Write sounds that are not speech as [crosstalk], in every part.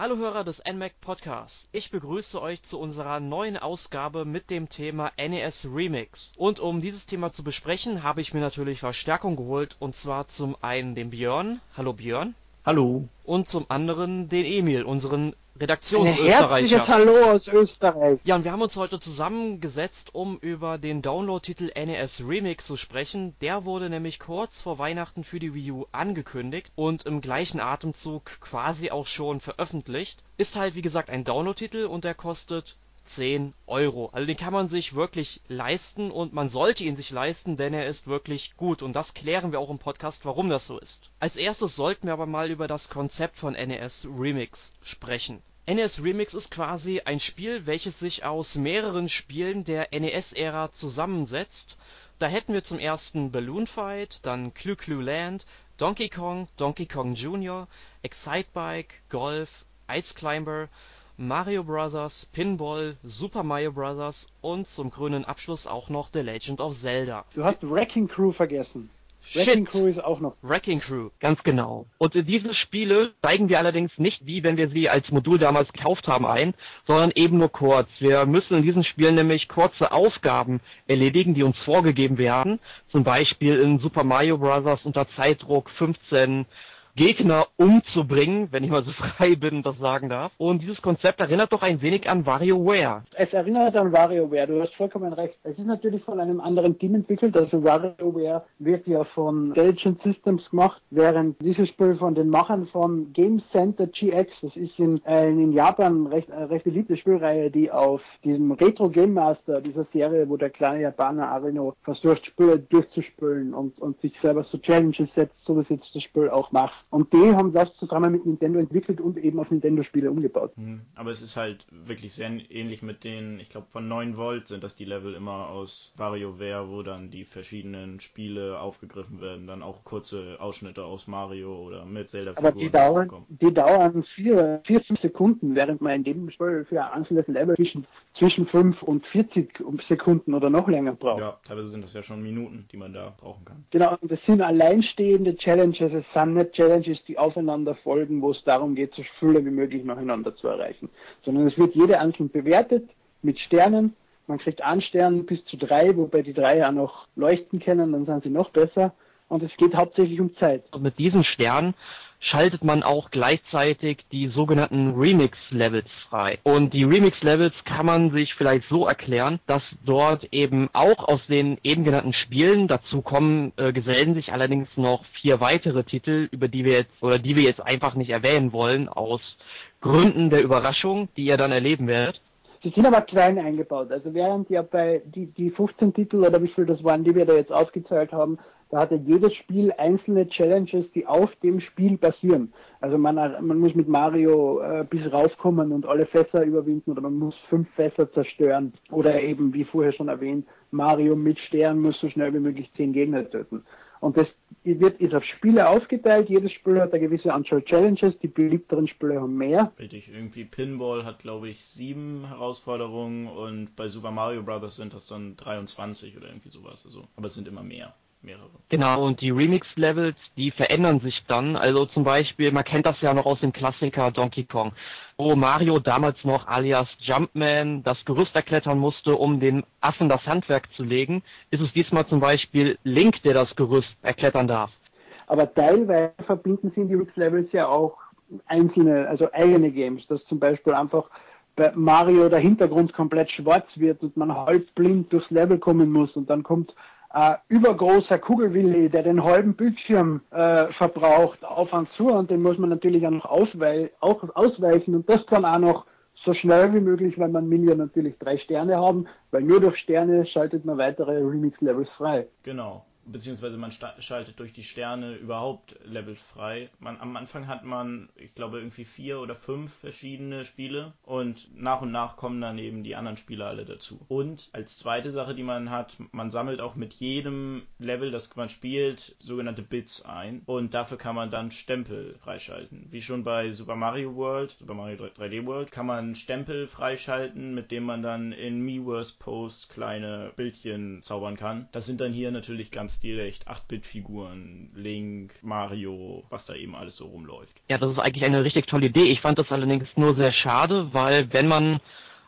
Hallo Hörer des NMAC Podcasts. Ich begrüße euch zu unserer neuen Ausgabe mit dem Thema NES Remix. Und um dieses Thema zu besprechen, habe ich mir natürlich Verstärkung geholt und zwar zum einen den Björn. Hallo Björn. Hallo. Und zum anderen den Emil, unseren Ein Redaktionsösterreicher. herzliches Hallo aus Österreich. Ja, und wir haben uns heute zusammengesetzt, um über den Download-Titel NES Remix zu sprechen. Der wurde nämlich kurz vor Weihnachten für die Wii U angekündigt und im gleichen Atemzug quasi auch schon veröffentlicht. Ist halt wie gesagt ein Download-Titel und der kostet 10 Euro. Also den kann man sich wirklich leisten und man sollte ihn sich leisten, denn er ist wirklich gut. Und das klären wir auch im Podcast, warum das so ist. Als erstes sollten wir aber mal über das Konzept von NES Remix sprechen. NES Remix ist quasi ein Spiel, welches sich aus mehreren Spielen der NES-Ära zusammensetzt. Da hätten wir zum ersten Balloon Fight, dann Clu Clu Land, Donkey Kong, Donkey Kong Jr., Excitebike, Golf, Ice Climber, Mario Bros., Pinball, Super Mario Bros. und zum grünen Abschluss auch noch The Legend of Zelda. Du hast Wrecking Crew vergessen. Wrecking Crew ist auch noch. Wrecking Crew. Ganz genau. Und diese Spiele zeigen wir allerdings nicht, wie wenn wir sie als Modul damals gekauft haben, ein, sondern eben nur kurz. Wir müssen in diesen Spielen nämlich kurze Aufgaben erledigen, die uns vorgegeben werden. Zum Beispiel in Super Mario Bros. unter Zeitdruck 15 Gegner umzubringen, wenn ich mal so [laughs] frei bin das sagen darf. Und dieses Konzept erinnert doch ein wenig an WarioWare. Es erinnert an WarioWare, du hast vollkommen recht. Es ist natürlich von einem anderen Team entwickelt, also WarioWare wird ja von Intelligent Systems gemacht, während dieses Spiel von den Machern von Game Center GX, das ist in, äh, in Japan recht, äh, recht beliebte Spielreihe, die auf diesem Retro Game Master, dieser Serie, wo der kleine Japaner Arino versucht, Spiele durchzuspülen und, und sich selber so Challenges setzt, so wie es jetzt das Spiel auch macht. Und die haben das zusammen mit Nintendo entwickelt und eben auf Nintendo-Spiele umgebaut. Mhm. Aber es ist halt wirklich sehr ähnlich mit den, ich glaube von 9 Volt sind das die Level immer aus WarioWare, wo dann die verschiedenen Spiele aufgegriffen werden, dann auch kurze Ausschnitte aus Mario oder mit Zelda Aber die dauern, die dauern vier, vier, fünf Sekunden, während man in dem Spiel für ein einzelnes Level zwischen, zwischen 5 und 40 Sekunden oder noch länger braucht. Ja, teilweise sind das ja schon Minuten, die man da brauchen kann. Genau, und das sind alleinstehende Challenges, es sind nicht Challenges, die aufeinander folgen, wo es darum geht, so viele wie möglich nacheinander zu erreichen. Sondern es wird jede einzeln bewertet mit Sternen. Man kriegt einen Stern bis zu drei, wobei die drei ja noch leuchten können, dann sind sie noch besser. Und es geht hauptsächlich um Zeit. Und mit diesen Sternen schaltet man auch gleichzeitig die sogenannten Remix-Levels frei. Und die Remix-Levels kann man sich vielleicht so erklären, dass dort eben auch aus den eben genannten Spielen, dazu kommen, äh, gesellen sich allerdings noch vier weitere Titel, über die wir jetzt, oder die wir jetzt einfach nicht erwähnen wollen, aus Gründen der Überraschung, die ihr dann erleben werdet. Sie sind aber klein eingebaut. Also während ja bei die, die 15 Titel oder wie viel das waren, die wir da jetzt aufgezählt haben, da hatte jedes Spiel einzelne Challenges, die auf dem Spiel basieren. Also man, man muss mit Mario äh, bis raufkommen und alle Fässer überwinden oder man muss fünf Fässer zerstören. Oder eben, wie vorher schon erwähnt, Mario mit Stern muss so schnell wie möglich zehn Gegner töten. Und das wird, ist auf Spiele aufgeteilt. Jedes Spiel hat eine gewisse Anzahl Challenges. Die beliebteren Spiele haben mehr. Richtig, irgendwie Pinball hat, glaube ich, sieben Herausforderungen und bei Super Mario Bros. sind das dann 23 oder irgendwie sowas. Also, aber es sind immer mehr. Mehrere. Genau, und die Remix-Levels, die verändern sich dann. Also zum Beispiel, man kennt das ja noch aus dem Klassiker Donkey Kong, wo Mario damals noch alias Jumpman das Gerüst erklettern musste, um den Affen das Handwerk zu legen, ist es diesmal zum Beispiel Link, der das Gerüst erklettern darf. Aber teilweise verbinden sie in die Remix-Levels ja auch einzelne, also eigene Games, dass zum Beispiel einfach bei Mario der Hintergrund komplett schwarz wird und man halb blind durchs Level kommen muss und dann kommt äh, übergroßer Kugelwilli, der den halben Bildschirm äh, verbraucht, auf und zu und den muss man natürlich auch noch auswei auch ausweichen und das kann auch noch so schnell wie möglich, weil man will ja natürlich drei Sterne haben, weil nur durch Sterne schaltet man weitere Remix-Levels frei. Genau beziehungsweise man schaltet durch die Sterne überhaupt Level frei. Man, am Anfang hat man, ich glaube, irgendwie vier oder fünf verschiedene Spiele und nach und nach kommen dann eben die anderen Spiele alle dazu. Und als zweite Sache, die man hat, man sammelt auch mit jedem Level, das man spielt, sogenannte Bits ein und dafür kann man dann Stempel freischalten. Wie schon bei Super Mario World, Super Mario 3D World, kann man Stempel freischalten, mit dem man dann in Miiverse Post kleine Bildchen zaubern kann. Das sind dann hier natürlich ganz direkt 8-Bit-Figuren, Link, Mario, was da eben alles so rumläuft. Ja, das ist eigentlich eine richtig tolle Idee. Ich fand das allerdings nur sehr schade, weil wenn man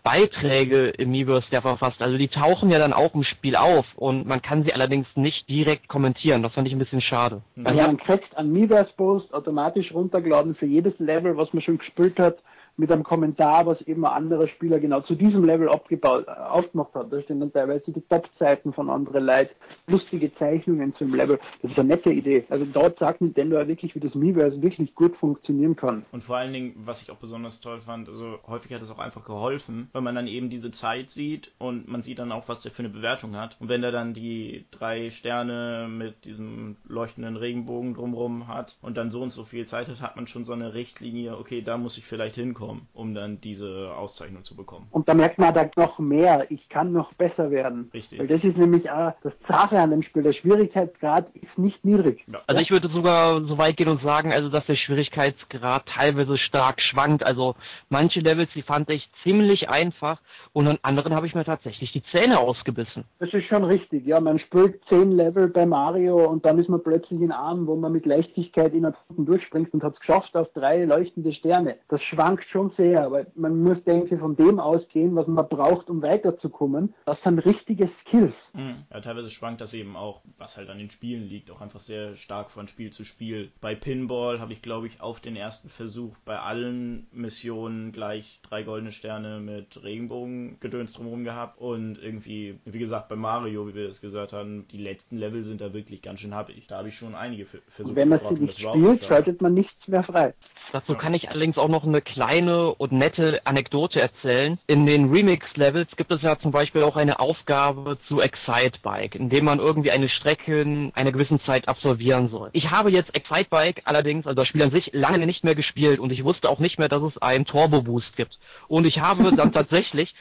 Beiträge im Miiverse der verfasst. Also die tauchen ja dann auch im Spiel auf und man kann sie allerdings nicht direkt kommentieren. Das fand ich ein bisschen schade. Also man kriegt einen Miiverse Post automatisch runtergeladen für jedes Level, was man schon gespielt hat mit einem Kommentar, was eben ein anderer Spieler genau zu diesem Level abgebaut, aufgemacht hat. Da stehen dann teilweise die Top-Seiten von anderen Leuten, lustige Zeichnungen zum Level. Das ist eine nette Idee. Also dort sagt Nintendo ja wirklich, wie das Miiverse wirklich gut funktionieren kann. Und vor allen Dingen, was ich auch besonders toll fand, also häufig hat es auch einfach geholfen, weil man dann eben diese Zeit sieht und man sieht dann auch, was der für eine Bewertung hat. Und wenn er dann die drei Sterne mit diesem leuchtenden Regenbogen drumrum hat und dann so und so viel Zeit hat, hat man schon so eine Richtlinie, okay, da muss ich vielleicht hinkommen bekommen, um dann diese Auszeichnung zu bekommen. Und da merkt man dann noch mehr, ich kann noch besser werden. Richtig. Weil das ist nämlich auch das Sache an dem Spiel. Der Schwierigkeitsgrad ist nicht niedrig. Ja. Also ich würde sogar so weit gehen und sagen, also dass der Schwierigkeitsgrad teilweise stark schwankt. Also manche Levels, die fand ich ziemlich einfach und an anderen habe ich mir tatsächlich die Zähne ausgebissen. Das ist schon richtig, ja. Man spielt zehn Level bei Mario und dann ist man plötzlich in Armen, wo man mit Leichtigkeit in Stunden durchspringt und hat es geschafft auf drei leuchtende Sterne. Das schwankt schon sehr, aber man muss, denke ich, von dem ausgehen, was man braucht, um weiterzukommen. Das sind richtige Skills. Mhm. Ja, teilweise schwankt das eben auch, was halt an den Spielen liegt, auch einfach sehr stark von Spiel zu Spiel. Bei Pinball habe ich, glaube ich, auf den ersten Versuch bei allen Missionen gleich drei goldene Sterne mit Regenbogen-Gedöns drumherum gehabt und irgendwie, wie gesagt, bei Mario, wie wir es gesagt haben, die letzten Level sind da wirklich ganz schön happig. Da habe ich schon einige Versuche Wenn man sie nicht spielt, schaltet man nichts mehr frei. Dazu kann ich allerdings auch noch eine kleine und nette Anekdote erzählen. In den Remix-Levels gibt es ja zum Beispiel auch eine Aufgabe zu Excitebike, in dem man irgendwie eine Strecke in einer gewissen Zeit absolvieren soll. Ich habe jetzt Excitebike allerdings, also das Spiel an sich, lange nicht mehr gespielt und ich wusste auch nicht mehr, dass es einen Turbo-Boost gibt. Und ich habe dann [laughs] tatsächlich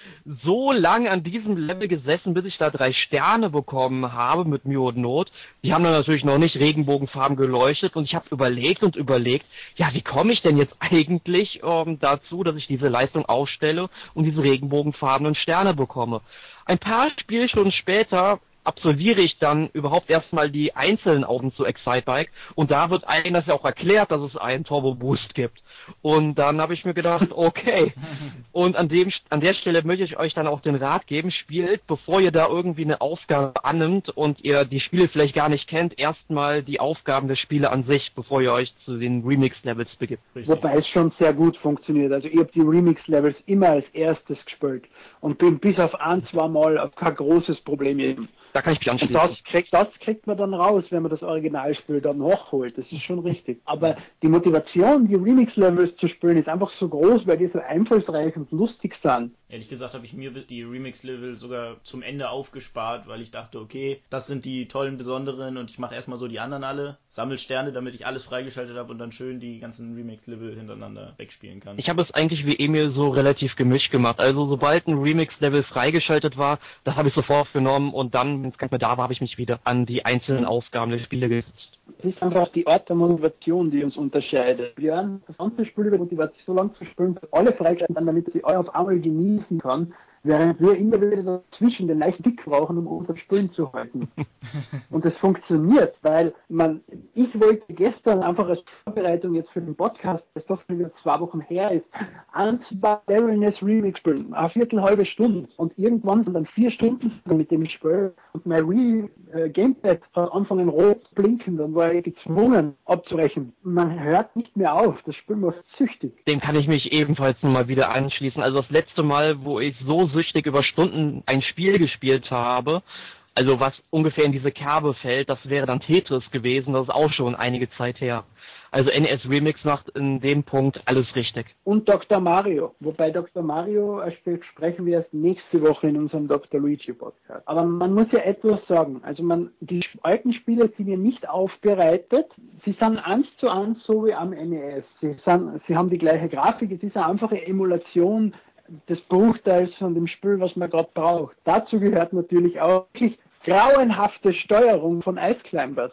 so lange an diesem Level gesessen, bis ich da drei Sterne bekommen habe mit Mühe und Not. Die haben dann natürlich noch nicht regenbogenfarben geleuchtet und ich habe überlegt und überlegt, ja, wie komme ich denn jetzt eigentlich ähm, dazu, dass ich diese Leistung aufstelle und diese regenbogenfarbenen Sterne bekomme? Ein paar Spielstunden später absolviere ich dann überhaupt erstmal die einzelnen Augen zu Excitebike und da wird einem das ja auch erklärt, dass es einen Turbo Boost gibt. Und dann habe ich mir gedacht, [laughs] okay. Und an dem an der Stelle möchte ich euch dann auch den Rat geben, spielt, bevor ihr da irgendwie eine Aufgabe annimmt und ihr die Spiele vielleicht gar nicht kennt, erstmal die Aufgaben der Spiele an sich, bevor ihr euch zu den Remix-Levels begibt. Richtig. Wobei es schon sehr gut funktioniert. Also ich habe die Remix-Levels immer als erstes gespielt und bin bis auf ein, zwei Mal auf kein großes Problem eben. Da kann ich mich anschließen. Das kriegt, das kriegt man dann raus, wenn man das Originalspiel dann nachholt. Das ist schon richtig. Aber die Motivation, die Remix-Levels zu spielen, ist einfach so groß, weil die so einfallsreich und lustig sind. Ehrlich gesagt habe ich mir die Remix-Level sogar zum Ende aufgespart, weil ich dachte, okay, das sind die tollen Besonderen und ich mache erstmal so die anderen alle, sammel Sterne, damit ich alles freigeschaltet habe und dann schön die ganzen Remix-Level hintereinander wegspielen kann. Ich habe es eigentlich wie Emil so relativ gemischt gemacht. Also sobald ein Remix-Level freigeschaltet war, das habe ich sofort genommen und dann, es gar nicht mehr da war, habe ich mich wieder an die einzelnen Aufgaben der Spiele gesetzt. Es ist einfach die Art der Motivation, die uns unterscheidet. Wir haben das ganze Spiel über Motivation so lange zu spielen, dass alle freigeschaltet sind, damit sie alle auf einmal genießen kann, während wir immer wieder dazwischen den leichten Dick brauchen, um unser Spielen zu halten. [laughs] Und das funktioniert, weil man, ich wollte gestern einfach als Vorbereitung jetzt für den Podcast, das doch wieder zwei Wochen her ist, ein zwei Barrenness Remix spielen, eine Viertel, halbe Stunde. Und irgendwann sind dann vier Stunden mit dem Spiel und mein Re äh, Gamepad hat angefangen rot zu blinken, dann war ich gezwungen abzurechnen. Man hört nicht mehr auf, das Spiel macht süchtig. Dem kann ich mich ebenfalls nochmal wieder anschließen. Also das letzte Mal, wo ich so süchtig über Stunden ein Spiel gespielt habe, also was ungefähr in diese Kerbe fällt, das wäre dann Tetris gewesen, das ist auch schon einige Zeit her. Also NES Remix macht in dem Punkt alles richtig. Und Dr. Mario. Wobei Dr. Mario sprechen wir erst nächste Woche in unserem Dr. Luigi Podcast. Aber man muss ja etwas sagen. Also man, die alten Spiele sind ja nicht aufbereitet. Sie sind eins zu eins so wie am NES. Sie, sind, sie haben die gleiche Grafik. Es ist eine einfache Emulation des Bruchteils von dem Spiel, was man gerade braucht. Dazu gehört natürlich auch wirklich grauenhafte Steuerung von Ice Climbers,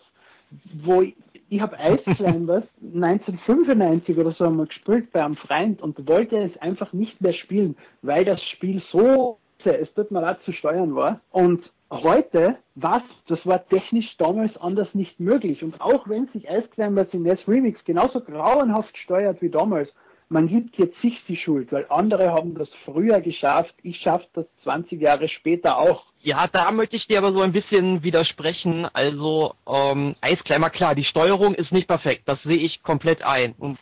wo ich habe Ice Climbers 1995 oder so einmal gespielt bei einem Freund und wollte es einfach nicht mehr spielen, weil das Spiel so es tut mir leid zu steuern war. Und heute, was, das war technisch damals anders nicht möglich. Und auch wenn sich Ice Climbers in NES Remix genauso grauenhaft steuert wie damals, man gibt jetzt sich die Schuld, weil andere haben das früher geschafft, ich schaffe das 20 Jahre später auch. Ja, da möchte ich dir aber so ein bisschen widersprechen. Also, ähm, Eiskleimer, klar, die Steuerung ist nicht perfekt, das sehe ich komplett ein. Und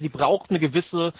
sie braucht eine gewisse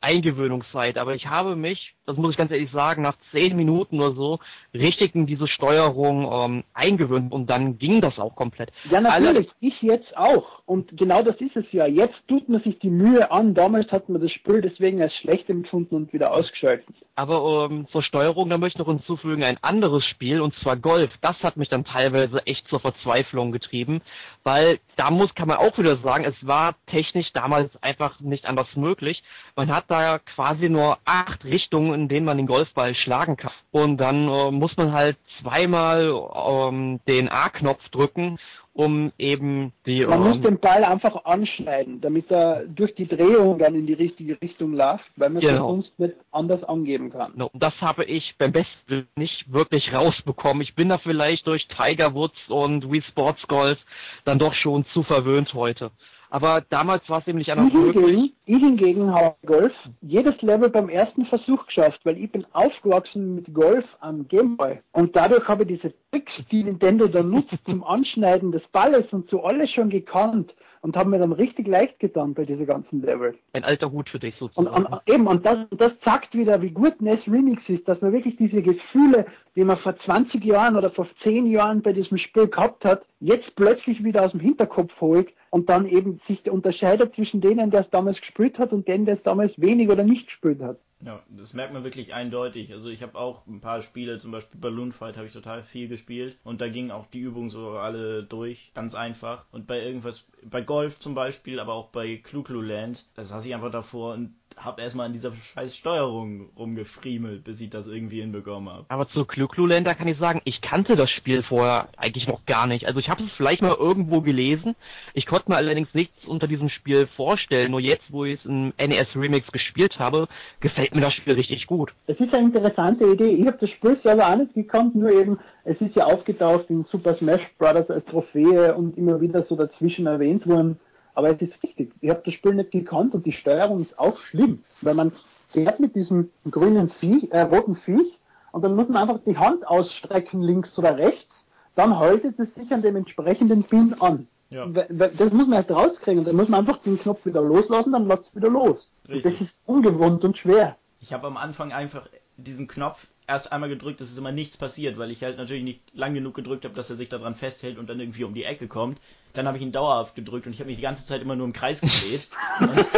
Eingewöhnungszeit. Aber ich habe mich, das muss ich ganz ehrlich sagen, nach zehn Minuten oder so richtig in diese Steuerung ähm, eingewöhnt und dann ging das auch komplett. Ja, natürlich, Alle, ich jetzt auch. Und genau das ist es ja. Jetzt tut man sich die Mühe an. Damals hat man das Spiel deswegen als schlecht empfunden und wieder ausgeschaltet. Aber ähm, zur Steuerung, da möchte ich noch hinzufügen, ein anderes Spiel, und zwar Golf. Das hat mich dann teilweise echt zur Verzweiflung getrieben, weil da muss, kann man auch wieder sagen, es war technisch damals einfach nicht anders möglich. Man hat da quasi nur acht Richtungen, in denen man den Golfball schlagen kann. Und dann äh, muss man halt zweimal ähm, den A-Knopf drücken um eben die. Man muss ähm, den Ball einfach anschneiden, damit er durch die Drehung dann in die richtige Richtung läuft, weil man genau. sonst nicht anders angeben kann. No, das habe ich beim besten nicht wirklich rausbekommen. Ich bin da vielleicht durch Tiger Woods und Wii Sports Golf dann doch schon zu verwöhnt heute. Aber damals war es nicht anders ich möglich. Hingegen, ich hingegen habe Golf jedes Level beim ersten Versuch geschafft, weil ich bin aufgewachsen mit Golf am Gameboy. Und dadurch habe ich diese Tricks, die Nintendo da nutzt [laughs] zum Anschneiden des Balles und so alles schon gekannt und haben mir dann richtig leicht getan bei dieser ganzen Level. Ein alter Hut für dich sozusagen. Und, und eben, und das, das zeigt wieder, wie gut NES Remix ist, dass man wirklich diese Gefühle, die man vor 20 Jahren oder vor 10 Jahren bei diesem Spiel gehabt hat, jetzt plötzlich wieder aus dem Hinterkopf holt und dann eben sich unterscheidet zwischen denen, der es damals gespielt hat und denen, der es damals wenig oder nicht gespielt hat. Ja, das merkt man wirklich eindeutig. Also ich habe auch ein paar Spiele, zum Beispiel Balloon Fight habe ich total viel gespielt und da gingen auch die Übungen so alle durch, ganz einfach. Und bei irgendwas, bei Golf zum Beispiel, aber auch bei Clu Land, da saß ich einfach davor und habe erstmal an dieser scheiß Steuerung rumgefriemelt, bis ich das irgendwie hinbekommen habe. Aber zu Clue da kann ich sagen, ich kannte das Spiel vorher eigentlich noch gar nicht. Also ich habe es vielleicht mal irgendwo gelesen. Ich konnte mir allerdings nichts unter diesem Spiel vorstellen. Nur jetzt, wo ich es im NES Remix gespielt habe, gefällt mir das Spiel richtig gut. Es ist eine interessante Idee. Ich habe das Spiel selber auch nicht gekannt, nur eben, es ist ja aufgetaucht in Super Smash Bros. als Trophäe und immer wieder so dazwischen erwähnt worden. Aber es ist richtig. Ich habe das Spiel nicht gekannt und die Steuerung ist auch schlimm, weil man fährt mit diesem grünen Viech, äh, roten Viech und dann muss man einfach die Hand ausstrecken links oder rechts, dann haltet es sich an dem entsprechenden Pin an. Ja. Das muss man erst rauskriegen. Dann muss man einfach den Knopf wieder loslassen, dann lasst es wieder los. Das ist ungewohnt und schwer. Ich habe am Anfang einfach diesen Knopf erst einmal gedrückt, es ist immer nichts passiert, weil ich halt natürlich nicht lang genug gedrückt habe, dass er sich daran festhält und dann irgendwie um die Ecke kommt. Dann habe ich ihn dauerhaft gedrückt und ich habe mich die ganze Zeit immer nur im Kreis gedreht. [laughs]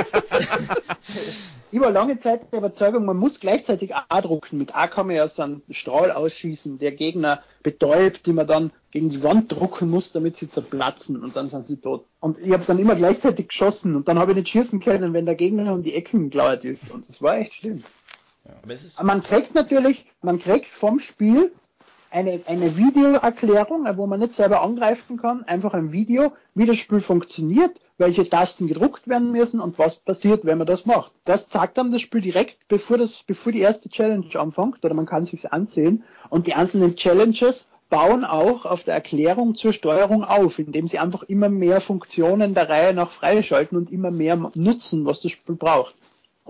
war lange Zeit der Überzeugung, man muss gleichzeitig A drucken. Mit A kann man ja so einen Strahl ausschießen, der Gegner betäubt, die man dann gegen die Wand drucken muss, damit sie zerplatzen und dann sind sie tot. Und ich habe dann immer gleichzeitig geschossen und dann habe ich nicht schießen können, wenn der Gegner um die Ecken gelauert ist. Und das war echt schlimm. Ja, aber es man kriegt natürlich, man kriegt vom Spiel eine, eine Videoerklärung, wo man nicht selber angreifen kann, einfach ein Video, wie das Spiel funktioniert, welche Tasten gedruckt werden müssen und was passiert, wenn man das macht. Das zeigt einem das Spiel direkt, bevor das, bevor die erste Challenge anfängt, oder man kann sich's ansehen. Und die einzelnen Challenges bauen auch auf der Erklärung zur Steuerung auf, indem sie einfach immer mehr Funktionen der Reihe nach freischalten und immer mehr nutzen, was das Spiel braucht.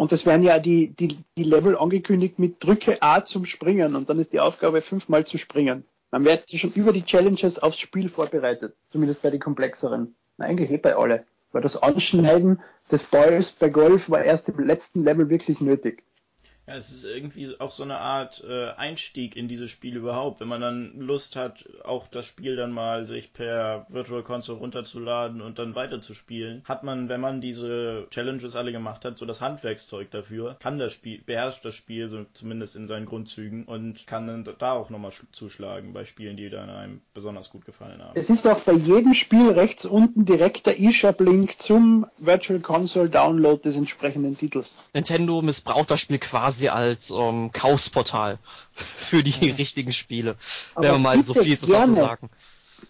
Und es werden ja die, die, die Level angekündigt mit Drücke A zum Springen und dann ist die Aufgabe fünfmal zu springen. Man wird schon über die Challenges aufs Spiel vorbereitet, zumindest bei den komplexeren. Na, eigentlich eh bei alle. Weil das Anschneiden des Balls bei Golf war erst im letzten Level wirklich nötig. Ja, es ist irgendwie auch so eine Art äh, Einstieg in dieses Spiel überhaupt. Wenn man dann Lust hat, auch das Spiel dann mal sich per Virtual Console runterzuladen und dann weiterzuspielen, hat man, wenn man diese Challenges alle gemacht hat, so das Handwerkszeug dafür, kann das Spiel, beherrscht das Spiel so zumindest in seinen Grundzügen und kann dann da auch nochmal zuschlagen bei Spielen, die dann einem besonders gut gefallen haben. Es ist auch bei jedem Spiel rechts unten direkt der eShop-Link zum Virtual Console Download des entsprechenden Titels. Nintendo missbraucht das Spiel quasi quasi als ähm, Kaufsportal [laughs] für die ja. richtigen Spiele, Aber wenn man mal so viel zu sagen.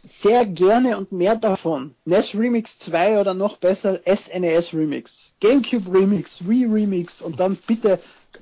Sehr gerne und mehr davon. NES Remix 2 oder noch besser SNES e Remix, GameCube Remix, Wii Remix und dann bitte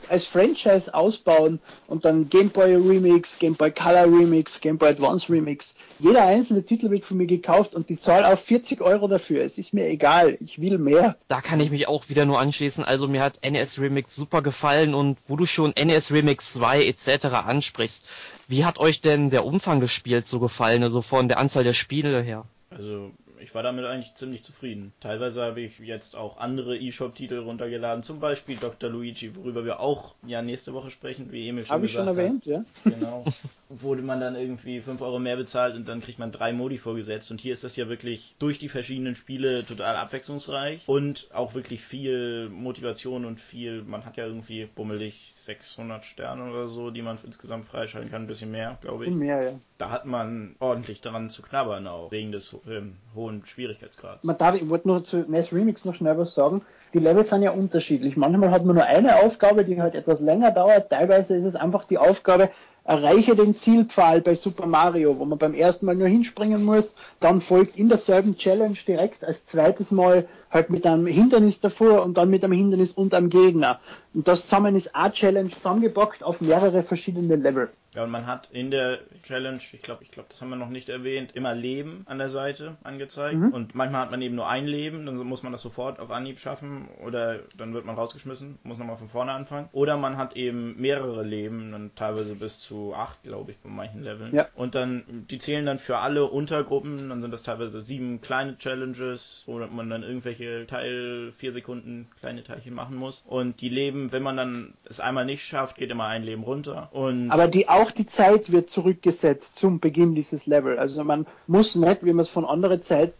als Franchise ausbauen und dann Game Boy Remix, Game Boy Color Remix, Game Boy Advance Remix. Jeder einzelne Titel wird von mir gekauft und die Zahl auf 40 Euro dafür. Es ist mir egal. Ich will mehr. Da kann ich mich auch wieder nur anschließen. Also mir hat NES Remix super gefallen und wo du schon NES Remix 2 etc. ansprichst, wie hat euch denn der Umfang gespielt so gefallen, also von der Anzahl der Spiele her? Also ich war damit eigentlich ziemlich zufrieden. Teilweise habe ich jetzt auch andere eShop-Titel runtergeladen, zum Beispiel Dr. Luigi, worüber wir auch ja nächste Woche sprechen, wie Emil schon Habe ich schon erwähnt, hat. ja. Genau. [laughs] Wo man dann irgendwie 5 Euro mehr bezahlt und dann kriegt man drei Modi vorgesetzt. Und hier ist das ja wirklich durch die verschiedenen Spiele total abwechslungsreich und auch wirklich viel Motivation und viel, man hat ja irgendwie bummelig 600 Sterne oder so, die man insgesamt freischalten kann, ein bisschen mehr, glaube ich. Mehr, ja. Da hat man ordentlich daran zu knabbern auch, wegen des ähm, hohen Schwierigkeitsgrads. Man darf, ich wollte nur zu NES Remix noch schnell was sagen. Die Levels sind ja unterschiedlich. Manchmal hat man nur eine Aufgabe, die halt etwas länger dauert. Teilweise ist es einfach die Aufgabe, erreiche den Zielpfahl bei Super Mario, wo man beim ersten Mal nur hinspringen muss. Dann folgt in derselben Challenge direkt als zweites Mal halt mit einem Hindernis davor und dann mit einem Hindernis und einem Gegner. Und das zusammen ist eine Challenge zusammengepackt auf mehrere verschiedene Level. Ja, und man hat in der Challenge, ich glaube, ich glaube, das haben wir noch nicht erwähnt, immer Leben an der Seite angezeigt. Mhm. Und manchmal hat man eben nur ein Leben, dann muss man das sofort auf Anhieb schaffen oder dann wird man rausgeschmissen, muss nochmal von vorne anfangen. Oder man hat eben mehrere Leben, dann teilweise bis zu acht, glaube ich, bei manchen Leveln. Ja. Und dann, die zählen dann für alle Untergruppen, dann sind das teilweise sieben kleine Challenges, wo man dann irgendwelche Teil vier Sekunden kleine Teilchen machen muss. Und die Leben, wenn man dann es einmal nicht schafft, geht immer ein Leben runter. Und Aber die auch die Zeit wird zurückgesetzt zum Beginn dieses Level. Also man muss nicht, wie man es von anderen Zeit,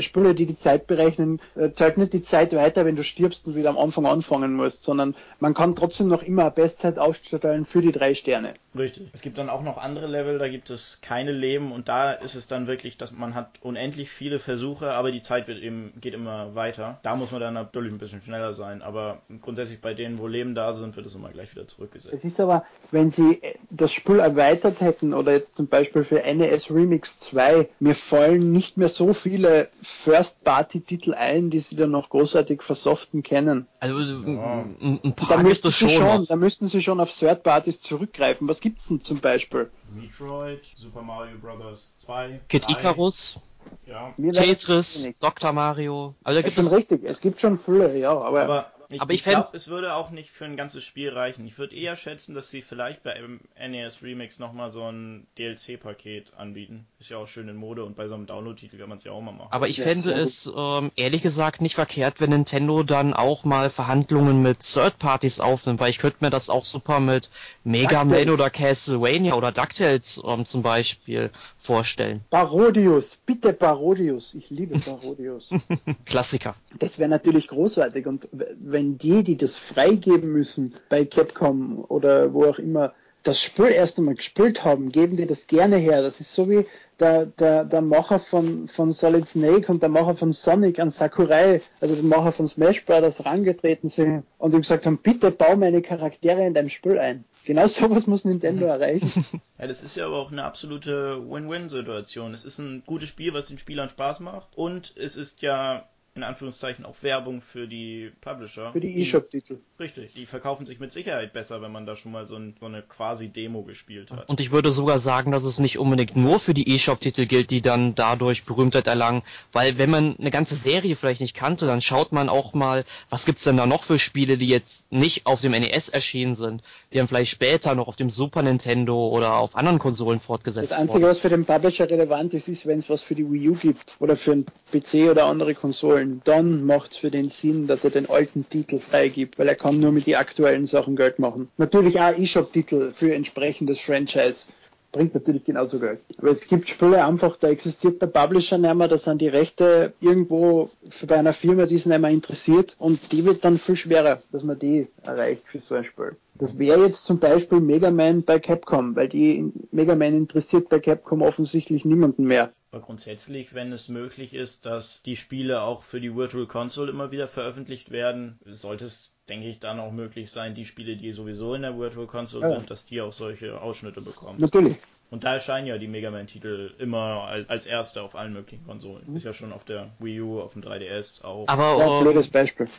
Spiele, die die Zeit berechnen, äh, zahlt nicht die Zeit weiter, wenn du stirbst und wieder am Anfang anfangen musst, sondern man kann trotzdem noch immer eine Bestzeit aufstellen für die drei Sterne. Richtig. Es gibt dann auch noch andere Level, da gibt es keine Leben und da ist es dann wirklich, dass man hat unendlich viele Versuche, aber die Zeit wird eben, geht immer weiter. Da muss man dann natürlich ein bisschen schneller sein, aber grundsätzlich bei denen, wo Leben da sind, wird es immer gleich wieder zurückgesetzt. Es ist aber, wenn sie das Spiel erweitert hätten oder jetzt zum Beispiel für NES Remix 2, mir fallen nicht mehr so viele First-Party-Titel ein, die sie dann noch großartig versoften kennen. Also ja. ein paar da müssten, sie schon, da müssten sie schon auf Third-Parties zurückgreifen. Was gibt's denn zum Beispiel? Metroid, Super Mario Bros. 2, Kid 3. Icarus. Ja. Tetris, Dr. Mario. Also da gibt es schon richtig. Es gibt schon viele, ja, aber, aber ich, aber ich, ich glaube, es würde auch nicht für ein ganzes Spiel reichen. Ich würde eher schätzen, dass sie vielleicht bei NES Remix nochmal so ein DLC-Paket anbieten. Ist ja auch schön in Mode und bei so einem Download-Titel kann man es ja auch mal machen. Aber ich fände es ähm, ehrlich gesagt nicht verkehrt, wenn Nintendo dann auch mal Verhandlungen mit Third-Parties aufnimmt, weil ich könnte mir das auch super mit Mega Man oder Castlevania oder DuckTales ähm, zum Beispiel vorstellen. Parodius, bitte Parodius. Ich liebe Parodius. [laughs] Klassiker. Das wäre natürlich großartig und wenn die, die das freigeben müssen bei Capcom oder wo auch immer, das Spiel erst einmal gespielt haben, geben die das gerne her. Das ist so wie der, der, der Macher von, von Solid Snake und der Macher von Sonic an Sakurai, also der Macher von Smash Brothers, rangetreten sind und ihm gesagt haben, bitte bau meine Charaktere in deinem Spiel ein. Genau sowas muss Nintendo [laughs] erreichen. Ja, das ist ja aber auch eine absolute Win-Win-Situation. Es ist ein gutes Spiel, was den Spielern Spaß macht und es ist ja in Anführungszeichen auch Werbung für die Publisher. Für die eShop-Titel. Richtig, die verkaufen sich mit Sicherheit besser, wenn man da schon mal so, ein, so, eine quasi Demo gespielt hat. Und ich würde sogar sagen, dass es nicht unbedingt nur für die eShop-Titel gilt, die dann dadurch Berühmtheit erlangen, weil wenn man eine ganze Serie vielleicht nicht kannte, dann schaut man auch mal, was gibt's denn da noch für Spiele, die jetzt nicht auf dem NES erschienen sind, die dann vielleicht später noch auf dem Super Nintendo oder auf anderen Konsolen fortgesetzt wurden. Das Einzige, worden. was für den Publisher relevant ist, ist, wenn es was für die Wii U gibt oder für einen PC oder andere Konsolen, dann macht es für den Sinn, dass er den alten Titel freigibt, weil er kann nur mit den aktuellen Sachen Geld machen. Natürlich auch eShop-Titel für entsprechendes Franchise bringt natürlich genauso Geld. Aber es gibt Spiele einfach, da existiert der Publisher nicht mehr, da sind die Rechte irgendwo bei einer Firma, die es nicht mehr interessiert und die wird dann viel schwerer, dass man die erreicht für so ein Spiel. Das wäre jetzt zum Beispiel Mega Man bei Capcom, weil die Mega Man interessiert bei Capcom offensichtlich niemanden mehr. Aber grundsätzlich, wenn es möglich ist, dass die Spiele auch für die Virtual Console immer wieder veröffentlicht werden, sollte es denke ich, dann auch möglich sein, die Spiele, die sowieso in der Virtual Console ja. sind, dass die auch solche Ausschnitte bekommen. Natürlich. Und da erscheinen ja die Mega Man-Titel immer als, als erste auf allen möglichen Konsolen. Mhm. Ist ja schon auf der Wii U, auf dem 3DS auch. Aber ja, blödes Beispiel. [laughs]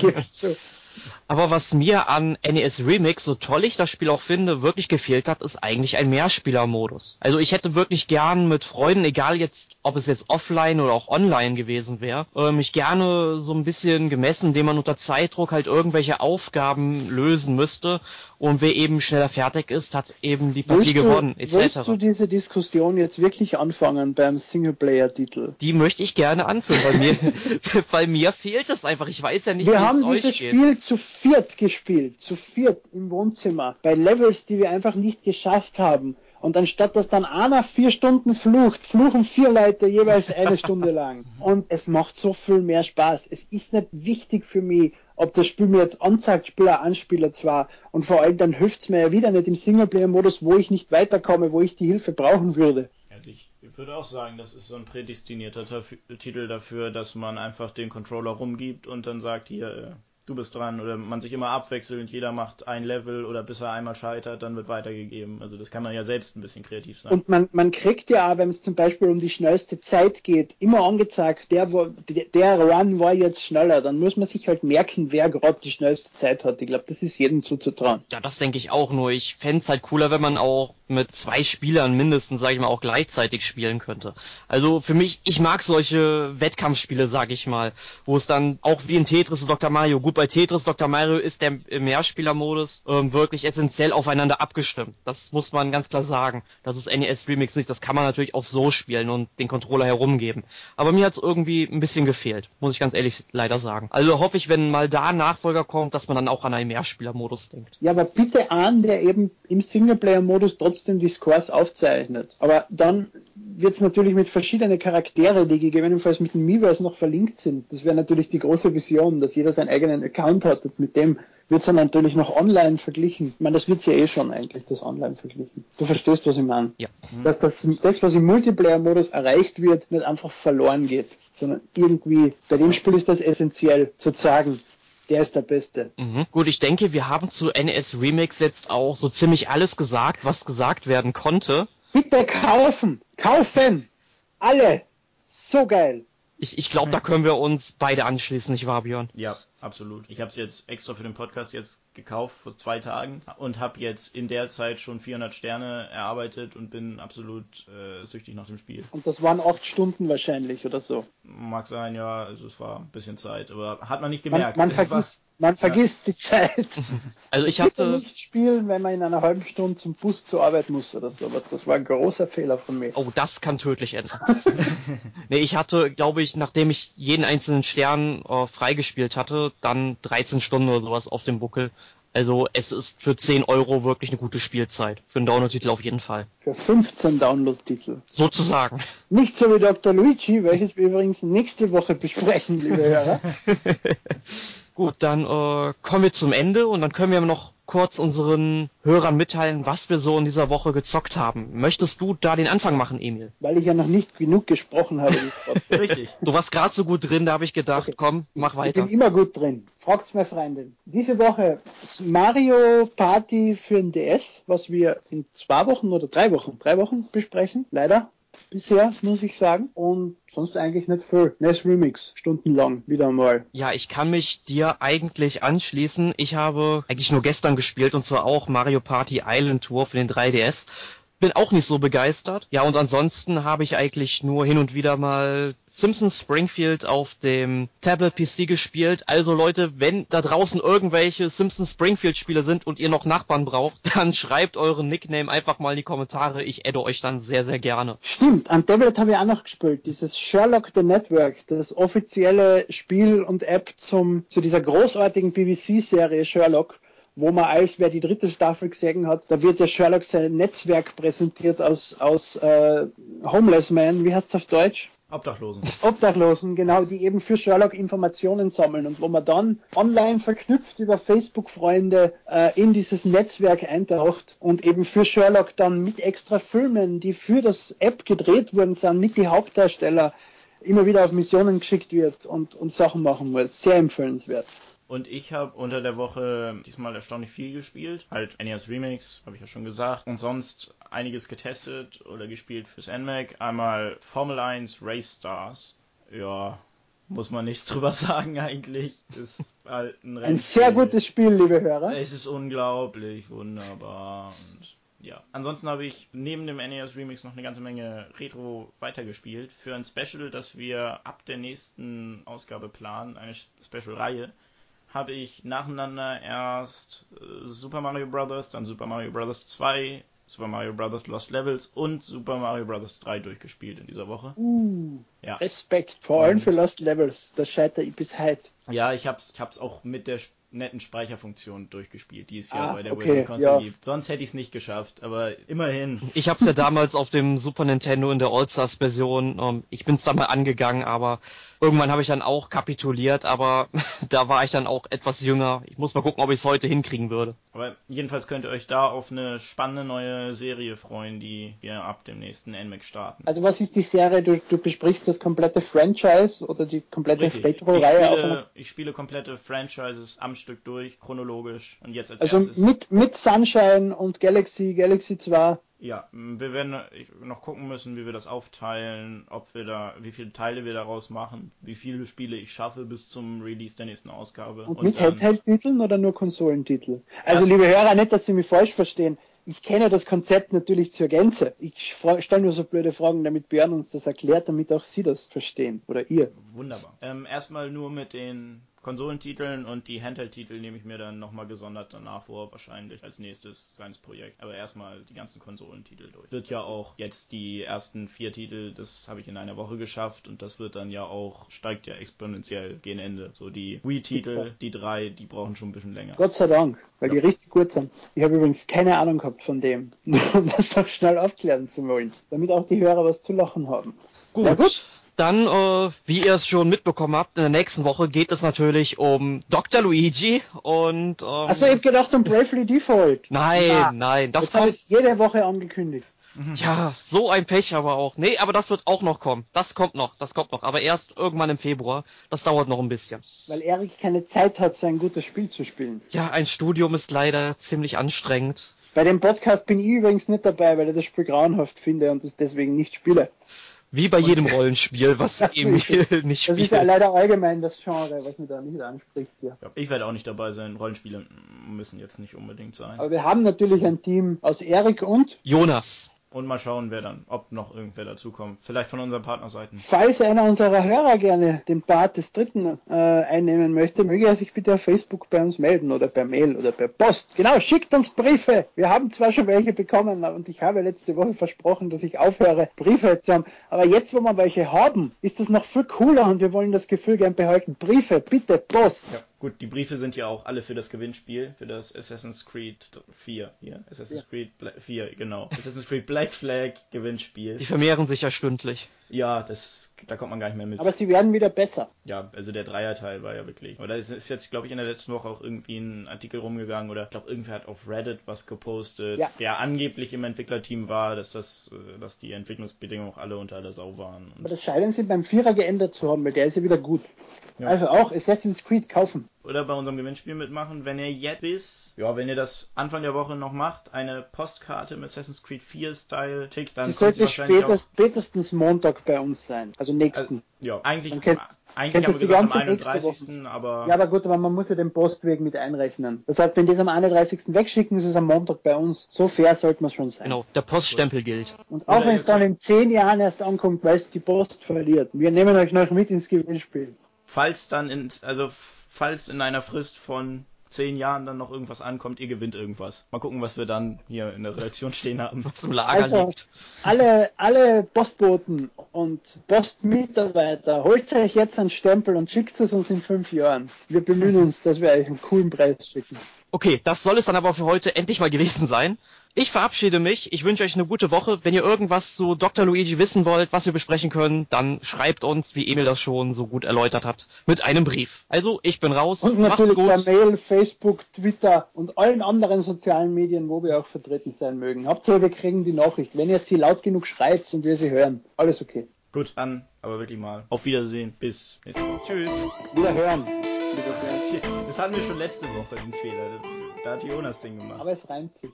[laughs] Aber was mir an NES Remix, so toll ich das Spiel auch finde, wirklich gefehlt hat, ist eigentlich ein Mehrspielermodus. Also ich hätte wirklich gern mit Freunden, egal jetzt, ob es jetzt offline oder auch online gewesen wäre, äh, mich gerne so ein bisschen gemessen, indem man unter Zeitdruck halt irgendwelche Aufgaben lösen müsste und wer eben schneller fertig ist, hat eben die Partie willst gewonnen, etc. Willst du diese Diskussion jetzt wirklich anfangen beim Singleplayer-Titel? Die möchte ich gerne anführen, weil mir, [laughs] [laughs] bei mir fehlt es einfach. Ich weiß ja nicht, Wir haben es dieses geht. Spiel zu viert gespielt, zu viert im Wohnzimmer, bei Levels, die wir einfach nicht geschafft haben. Und anstatt dass dann einer vier Stunden flucht, fluchen vier Leute jeweils eine Stunde lang. [laughs] Und es macht so viel mehr Spaß. Es ist nicht wichtig für mich, ob das Spiel mir jetzt anzeigt, Spieler, Anspieler zwar. Und vor allem dann hilft es mir ja wieder nicht im Singleplayer-Modus, wo ich nicht weiterkomme, wo ich die Hilfe brauchen würde. Also ich würde auch sagen, das ist so ein prädestinierter Titel dafür, dass man einfach den Controller rumgibt und dann sagt, hier, äh, du bist dran oder man sich immer abwechselt und jeder macht ein Level oder bis er einmal scheitert, dann wird weitergegeben. Also das kann man ja selbst ein bisschen kreativ sein. Und man, man kriegt ja auch, wenn es zum Beispiel um die schnellste Zeit geht, immer angezeigt, der, der Run war jetzt schneller. Dann muss man sich halt merken, wer gerade die schnellste Zeit hat. Ich glaube, das ist jedem zuzutrauen. Ja, das denke ich auch nur. Ich fände es halt cooler, wenn man auch mit zwei Spielern mindestens, sage ich mal, auch gleichzeitig spielen könnte. Also für mich, ich mag solche Wettkampfspiele, sage ich mal, wo es dann auch wie in Tetris und Dr. Mario, gut bei Tetris Dr. Mario ist der Mehrspielermodus ähm, wirklich essentiell aufeinander abgestimmt. Das muss man ganz klar sagen. Das ist NES Remix nicht, das kann man natürlich auch so spielen und den Controller herumgeben. Aber mir hat es irgendwie ein bisschen gefehlt, muss ich ganz ehrlich leider sagen. Also hoffe ich, wenn mal da ein Nachfolger kommt, dass man dann auch an einen Mehrspielermodus denkt. Ja, aber bitte an, der eben im Singleplayer-Modus trotzdem die Scores aufzeichnet. Aber dann wird es natürlich mit verschiedenen Charaktere, die gegebenenfalls mit dem Miiverse noch verlinkt sind. Das wäre natürlich die große Vision, dass jeder seinen eigenen Account hat und mit dem wird es dann natürlich noch online verglichen. Ich meine, das wird ja eh schon eigentlich, das online verglichen. Du verstehst, was ich meine? Ja. Mhm. Dass das, das, was im Multiplayer-Modus erreicht wird, nicht einfach verloren geht, sondern irgendwie, bei dem Spiel ist das essentiell, zu sagen, der ist der Beste. Mhm. Gut, ich denke, wir haben zu NES Remix jetzt auch so ziemlich alles gesagt, was gesagt werden konnte. Bitte kaufen! Kaufen! Alle! So geil! Ich, ich glaube, da können wir uns beide anschließen, nicht wahr, Björn? Ja, absolut. Ich habe es jetzt extra für den Podcast jetzt gekauft vor zwei Tagen und habe jetzt in der Zeit schon 400 Sterne erarbeitet und bin absolut äh, süchtig nach dem Spiel. Und das waren acht Stunden wahrscheinlich oder so. Mag sein, ja. Also es war ein bisschen Zeit, aber hat man nicht gemerkt. Man, man vergisst, war, man vergisst ja. die Zeit. [laughs] Also ich hatte nicht spielen, wenn man in einer halben Stunde zum Bus zur Arbeit muss oder sowas. Das war ein großer Fehler von mir. Oh, das kann tödlich enden. [laughs] nee, ich hatte, glaube ich, nachdem ich jeden einzelnen Stern äh, freigespielt hatte, dann 13 Stunden oder sowas auf dem Buckel. Also es ist für 10 Euro wirklich eine gute Spielzeit. Für einen Download-Titel auf jeden Fall. Für 15 Download-Titel. Sozusagen. Nicht so wie Dr. Luigi, welches wir übrigens nächste Woche besprechen, liebe Hörer. [laughs] [laughs] Gut, dann äh, kommen wir zum Ende und dann können wir noch kurz unseren Hörern mitteilen, was wir so in dieser Woche gezockt haben. Möchtest du da den Anfang machen, Emil? Weil ich ja noch nicht genug gesprochen habe. [laughs] Richtig. Du warst gerade so gut drin, da habe ich gedacht, okay. komm, mach weiter. Ich bin immer gut drin. Fragt's meine Freundin. Diese Woche Mario Party für den DS, was wir in zwei Wochen oder drei Wochen, drei Wochen besprechen. Leider bisher, muss ich sagen. Und sonst eigentlich nicht viel. NES Remix, stundenlang, wieder mal. Ja, ich kann mich dir eigentlich anschließen. Ich habe eigentlich nur gestern gespielt und zwar auch Mario Party Island Tour für den 3DS bin auch nicht so begeistert. Ja, und ansonsten habe ich eigentlich nur hin und wieder mal Simpsons Springfield auf dem Tablet PC gespielt. Also Leute, wenn da draußen irgendwelche Simpsons Springfield Spiele sind und ihr noch Nachbarn braucht, [laughs] dann schreibt euren Nickname einfach mal in die Kommentare. Ich adde euch dann sehr, sehr gerne. Stimmt, am Tablet habe ich auch noch gespielt. Dieses Sherlock the Network, das offizielle Spiel und App zum, zu dieser großartigen PVC-Serie Sherlock wo man als wer die dritte Staffel gesehen hat, da wird ja Sherlock sein Netzwerk präsentiert aus, aus äh, Homeless Man, wie heißt es auf Deutsch? Obdachlosen. Obdachlosen, genau, die eben für Sherlock Informationen sammeln und wo man dann online verknüpft über Facebook-Freunde äh, in dieses Netzwerk eintaucht und eben für Sherlock dann mit extra Filmen, die für das App gedreht worden sind, mit die Hauptdarsteller immer wieder auf Missionen geschickt wird und, und Sachen machen muss. Sehr empfehlenswert. Und ich habe unter der Woche diesmal erstaunlich viel gespielt. Halt NES Remix, habe ich ja schon gesagt. Und sonst einiges getestet oder gespielt fürs NMAC. Einmal Formel 1 Race Stars. Ja, muss man nichts [laughs] drüber sagen eigentlich. Ist halt ein, ein sehr gutes Spiel, liebe Hörer. Es ist unglaublich wunderbar und ja. Ansonsten habe ich neben dem NES Remix noch eine ganze Menge Retro weitergespielt. Für ein Special, das wir ab der nächsten Ausgabe planen, eine Special-Reihe, habe ich nacheinander erst äh, Super Mario Bros., dann Super Mario Bros. 2, Super Mario Bros. Lost Levels und Super Mario Bros. 3 durchgespielt in dieser Woche. Uh, ja. Respekt, vor allem für Lost Levels, das scheitert ich bis heute. Ja, ich hab's, ich hab's auch mit der netten Speicherfunktion durchgespielt, die es ja ah, bei der okay, Wii Console ja. gibt. Sonst hätte ich es nicht geschafft, aber immerhin. Ich habe es ja damals auf dem Super Nintendo in der All-Stars Version, um, ähm, ich bin es da mal angegangen, aber irgendwann habe ich dann auch kapituliert, aber [laughs] da war ich dann auch etwas jünger. Ich muss mal gucken, ob ich es heute hinkriegen würde. Aber jedenfalls könnt ihr euch da auf eine spannende neue Serie freuen, die wir ab dem nächsten NMAC starten. Also was ist die Serie? Du, du besprichst das komplette Franchise oder die komplette Retro-Reihe? Ich, ich spiele komplette Franchises am Stück durch, chronologisch. Und jetzt als also erstes. Mit, mit Sunshine und Galaxy, Galaxy 2. Ja, wir werden noch gucken müssen, wie wir das aufteilen, ob wir da, wie viele Teile wir daraus machen, wie viele Spiele ich schaffe bis zum Release der nächsten Ausgabe. Und, und mit Handheld-Titeln oder nur Konsolentitel? Also, liebe Hörer, nicht, dass Sie mich falsch verstehen ich kenne das Konzept natürlich zur Gänze. Ich stelle nur so blöde Fragen, damit Björn uns das erklärt, damit auch Sie das verstehen. Oder ihr. Wunderbar. Ähm, erstmal nur mit den Konsolentiteln und die Handheld-Titel nehme ich mir dann nochmal gesondert danach vor, wahrscheinlich als nächstes kleines Projekt. Aber erstmal die ganzen Konsolentitel durch. Wird ja auch jetzt die ersten vier Titel, das habe ich in einer Woche geschafft und das wird dann ja auch, steigt ja exponentiell gegen Ende. So die Wii-Titel, die drei, die brauchen schon ein bisschen länger. Gott sei Dank, weil ja. die richtig gut sind. Ich habe übrigens keine Ahnung gehabt von dem, [laughs] um das doch schnell aufklären zu wollen, damit auch die Hörer was zu lachen haben. Gut. gut. Dann, äh, wie ihr es schon mitbekommen habt, in der nächsten Woche geht es natürlich um Dr. Luigi und. Ähm, Achso, ich hab gedacht um Bravely Default. Nein, ja, nein, das, das kommt. Ich jede Woche angekündigt. Ja, so ein Pech aber auch. Nee, aber das wird auch noch kommen. Das kommt noch, das kommt noch. Aber erst irgendwann im Februar. Das dauert noch ein bisschen. Weil Erik keine Zeit hat, so ein gutes Spiel zu spielen. Ja, ein Studium ist leider ziemlich anstrengend. Bei dem Podcast bin ich übrigens nicht dabei, weil ich das Spiel grauenhaft finde und es deswegen nicht spiele. Wie bei jedem Rollenspiel, was Emil nicht spielt. Das ist ja leider allgemein das Genre, was mir da nicht anspricht. Ja. ich werde auch nicht dabei sein. Rollenspiele müssen jetzt nicht unbedingt sein. Aber wir haben natürlich ein Team aus Erik und Jonas. Und mal schauen, wer dann, ob noch irgendwer dazukommt. Vielleicht von unseren Partnerseiten. Falls einer unserer Hörer gerne den Part des Dritten äh, einnehmen möchte, möge er sich bitte auf Facebook bei uns melden oder per Mail oder per Post. Genau, schickt uns Briefe. Wir haben zwar schon welche bekommen und ich habe letzte Woche versprochen, dass ich aufhöre, Briefe zu haben. Aber jetzt, wo wir welche haben, ist das noch viel cooler und wir wollen das Gefühl gern behalten. Briefe, bitte, Post. Ja. Gut, die Briefe sind ja auch alle für das Gewinnspiel, für das Assassin's Creed 4 hier. Assassin's ja. Creed Bla 4, genau. Assassin's Creed Black Flag Gewinnspiel. Die vermehren sich ja stündlich. Ja, das, da kommt man gar nicht mehr mit. Aber sie werden wieder besser. Ja, also der Dreierteil war ja wirklich. Aber da ist jetzt, glaube ich, in der letzten Woche auch irgendwie ein Artikel rumgegangen oder ich glaube, irgendwer hat auf Reddit was gepostet, ja. der angeblich im Entwicklerteam war, dass das, äh, dass die Entwicklungsbedingungen auch alle unter der Sau waren. Aber das scheinen sie beim Vierer geändert zu haben, weil der ist ja wieder gut. Ja. Also auch Assassin's Creed kaufen. Oder bei unserem Gewinnspiel mitmachen, wenn ihr jetzt bis, ja, wenn ihr das Anfang der Woche noch macht, eine Postkarte mit Assassin's Creed 4 Style schickt, dann die sollte spätestens, spätestens Montag bei uns sein, also nächsten. Also, ja, eigentlich, kennst, eigentlich haben wir gesagt am 31. aber... Ja, aber gut, aber man muss ja den Postweg mit einrechnen. Das heißt, wenn die es am 31. wegschicken, ist es am Montag bei uns. So fair sollte man schon sein. Genau, der Poststempel gilt. Und auch wenn es dann in 10 Jahren erst ankommt, weil es die Post verliert. Wir nehmen euch noch mit ins Gewinnspiel falls dann in, also falls in einer Frist von zehn Jahren dann noch irgendwas ankommt, ihr gewinnt irgendwas. Mal gucken, was wir dann hier in der Relation stehen haben. Was im Lager also, liegt. Alle, alle Postboten und Postmitarbeiter, holt euch jetzt einen Stempel und schickt es uns in fünf Jahren. Wir bemühen uns, dass wir euch einen coolen Preis schicken. Okay, das soll es dann aber für heute endlich mal gewesen sein. Ich verabschiede mich. Ich wünsche euch eine gute Woche. Wenn ihr irgendwas zu Dr. Luigi wissen wollt, was wir besprechen können, dann schreibt uns, wie Emil das schon so gut erläutert hat, mit einem Brief. Also, ich bin raus. Und natürlich per Mail, Facebook, Twitter und allen anderen sozialen Medien, wo wir auch vertreten sein mögen. Hauptsache, wir kriegen die Nachricht. Wenn ihr sie laut genug schreit und wir sie hören, alles okay. Gut, dann aber wirklich mal. Auf Wiedersehen. Bis nächste Woche. Tschüss. Wiederhören. Überqueren. [laughs] Das hatten wir schon letzte Woche, den Fehler. Da hat Jonas den gemacht. Aber es reimt sich.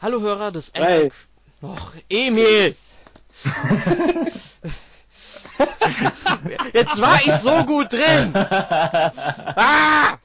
Hallo Hörer des Hey. Och, Emil! [laughs] Jetzt war ich so gut drin! [laughs] Ah!